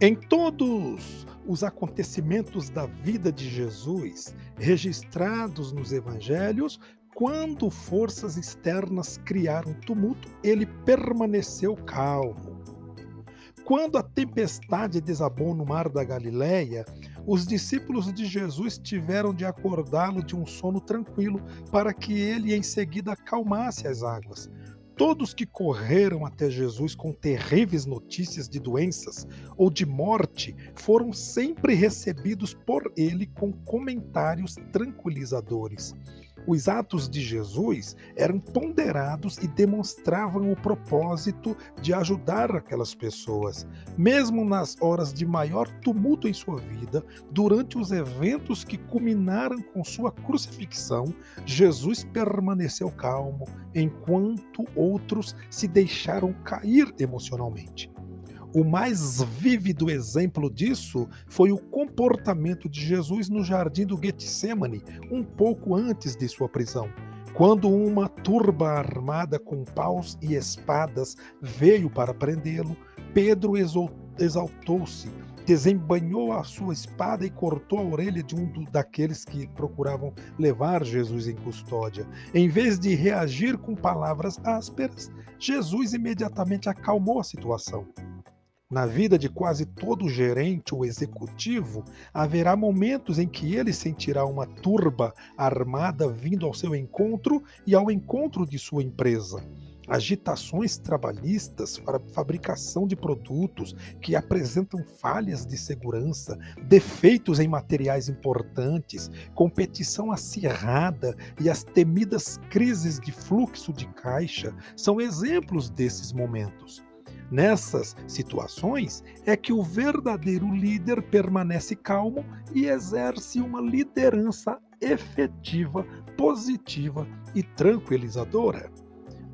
Em todos os acontecimentos da vida de Jesus registrados nos evangelhos, quando forças externas criaram tumulto, ele permaneceu calmo. Quando a tempestade desabou no mar da Galileia, os discípulos de Jesus tiveram de acordá-lo de um sono tranquilo, para que ele em seguida acalmasse as águas. Todos que correram até Jesus com terríveis notícias de doenças ou de morte foram sempre recebidos por ele com comentários tranquilizadores. Os atos de Jesus eram ponderados e demonstravam o propósito de ajudar aquelas pessoas. Mesmo nas horas de maior tumulto em sua vida, durante os eventos que culminaram com sua crucifixão, Jesus permaneceu calmo, enquanto outros se deixaram cair emocionalmente. O mais vívido exemplo disso foi o comportamento de Jesus no jardim do Getsemane, um pouco antes de sua prisão. Quando uma turba armada com paus e espadas veio para prendê-lo, Pedro exaltou-se, desembanhou a sua espada e cortou a orelha de um daqueles que procuravam levar Jesus em custódia. Em vez de reagir com palavras ásperas, Jesus imediatamente acalmou a situação. Na vida de quase todo gerente ou executivo, haverá momentos em que ele sentirá uma turba armada vindo ao seu encontro e ao encontro de sua empresa. Agitações trabalhistas para fabricação de produtos que apresentam falhas de segurança, defeitos em materiais importantes, competição acirrada e as temidas crises de fluxo de caixa são exemplos desses momentos. Nessas situações é que o verdadeiro líder permanece calmo e exerce uma liderança efetiva, positiva e tranquilizadora.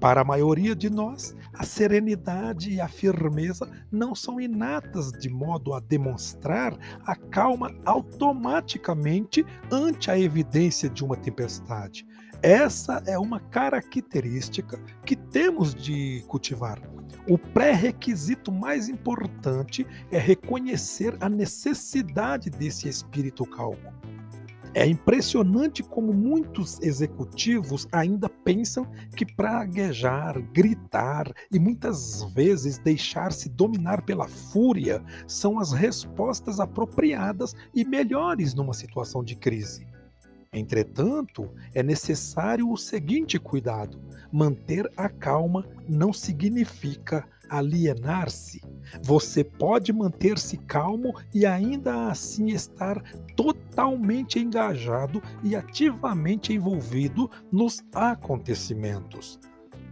Para a maioria de nós, a serenidade e a firmeza não são inatas de modo a demonstrar a calma automaticamente ante a evidência de uma tempestade. Essa é uma característica que temos de cultivar. O pré-requisito mais importante é reconhecer a necessidade desse espírito calmo. É impressionante como muitos executivos ainda pensam que praguejar, gritar e muitas vezes deixar-se dominar pela fúria são as respostas apropriadas e melhores numa situação de crise. Entretanto, é necessário o seguinte cuidado: manter a calma não significa alienar-se. Você pode manter-se calmo e ainda assim estar totalmente engajado e ativamente envolvido nos acontecimentos.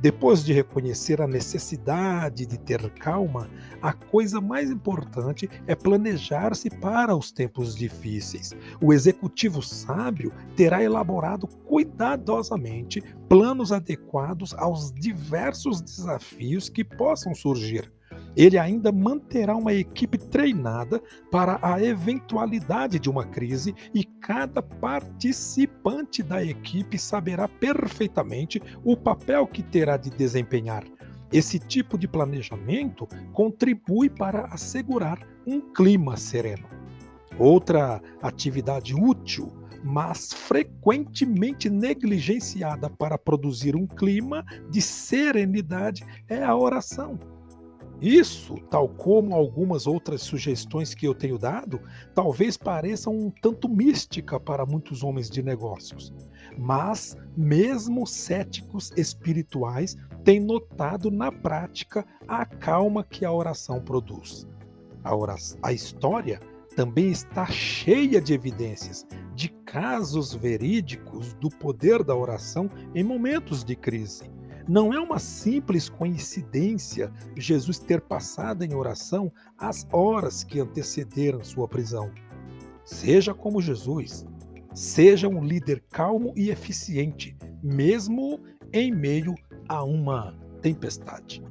Depois de reconhecer a necessidade de ter calma, a coisa mais importante é planejar-se para os tempos difíceis. O executivo sábio terá elaborado cuidadosamente planos adequados aos diversos desafios que possam surgir ele ainda manterá uma equipe treinada para a eventualidade de uma crise e cada participante da equipe saberá perfeitamente o papel que terá de desempenhar. Esse tipo de planejamento contribui para assegurar um clima sereno. Outra atividade útil mas frequentemente negligenciada para produzir um clima de serenidade é a oração. Isso, tal como algumas outras sugestões que eu tenho dado, talvez pareçam um tanto mística para muitos homens de negócios. Mas, mesmo céticos espirituais têm notado na prática a calma que a oração produz. A, oração, a história também está cheia de evidências, de casos verídicos do poder da oração em momentos de crise. Não é uma simples coincidência Jesus ter passado em oração as horas que antecederam sua prisão. Seja como Jesus, seja um líder calmo e eficiente, mesmo em meio a uma tempestade.